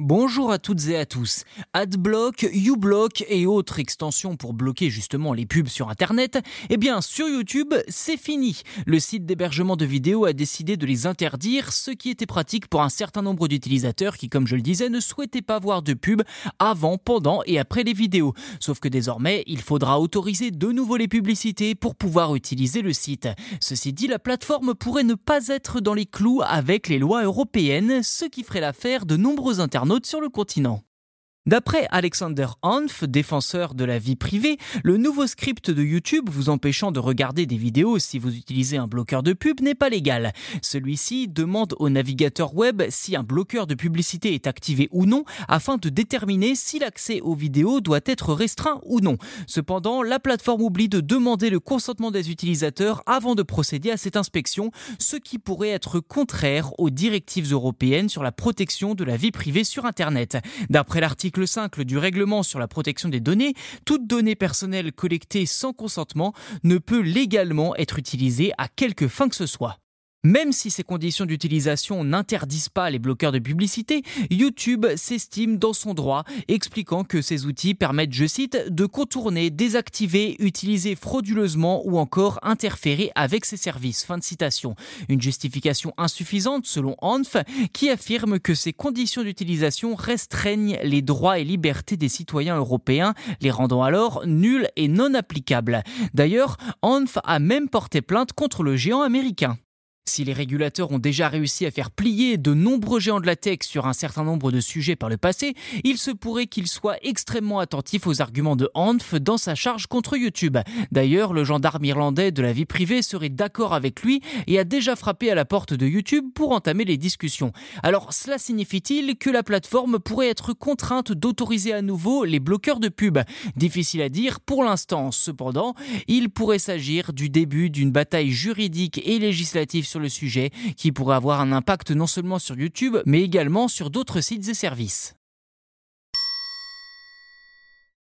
Bonjour à toutes et à tous. Adblock, uBlock et autres extensions pour bloquer justement les pubs sur Internet, eh bien sur YouTube, c'est fini. Le site d'hébergement de vidéos a décidé de les interdire, ce qui était pratique pour un certain nombre d'utilisateurs qui, comme je le disais, ne souhaitaient pas voir de pubs avant, pendant et après les vidéos. Sauf que désormais, il faudra autoriser de nouveau les publicités pour pouvoir utiliser le site. Ceci dit, la plateforme pourrait ne pas être dans les clous avec les lois européennes, ce qui ferait l'affaire de nombreux internautes sur le continent. D'après Alexander Hanf, défenseur de la vie privée, le nouveau script de YouTube vous empêchant de regarder des vidéos si vous utilisez un bloqueur de pub n'est pas légal. Celui-ci demande au navigateur web si un bloqueur de publicité est activé ou non afin de déterminer si l'accès aux vidéos doit être restreint ou non. Cependant, la plateforme oublie de demander le consentement des utilisateurs avant de procéder à cette inspection, ce qui pourrait être contraire aux directives européennes sur la protection de la vie privée sur Internet. D'après l'article l'article 5 du règlement sur la protection des données, toute donnée personnelle collectée sans consentement ne peut légalement être utilisée à quelque fin que ce soit. Même si ces conditions d'utilisation n'interdisent pas les bloqueurs de publicité, YouTube s'estime dans son droit, expliquant que ces outils permettent, je cite, de contourner, désactiver, utiliser frauduleusement ou encore interférer avec ces services. Fin de citation. Une justification insuffisante selon Anf, qui affirme que ces conditions d'utilisation restreignent les droits et libertés des citoyens européens, les rendant alors nuls et non applicables. D'ailleurs, Anf a même porté plainte contre le géant américain. Si les régulateurs ont déjà réussi à faire plier de nombreux géants de la tech sur un certain nombre de sujets par le passé, il se pourrait qu'ils soient extrêmement attentifs aux arguments de Hanf dans sa charge contre YouTube. D'ailleurs, le gendarme irlandais de la vie privée serait d'accord avec lui et a déjà frappé à la porte de YouTube pour entamer les discussions. Alors, cela signifie-t-il que la plateforme pourrait être contrainte d'autoriser à nouveau les bloqueurs de pub? Difficile à dire pour l'instant. Cependant, il pourrait s'agir du début d'une bataille juridique et législative sur le sujet qui pourrait avoir un impact non seulement sur YouTube, mais également sur d'autres sites et services.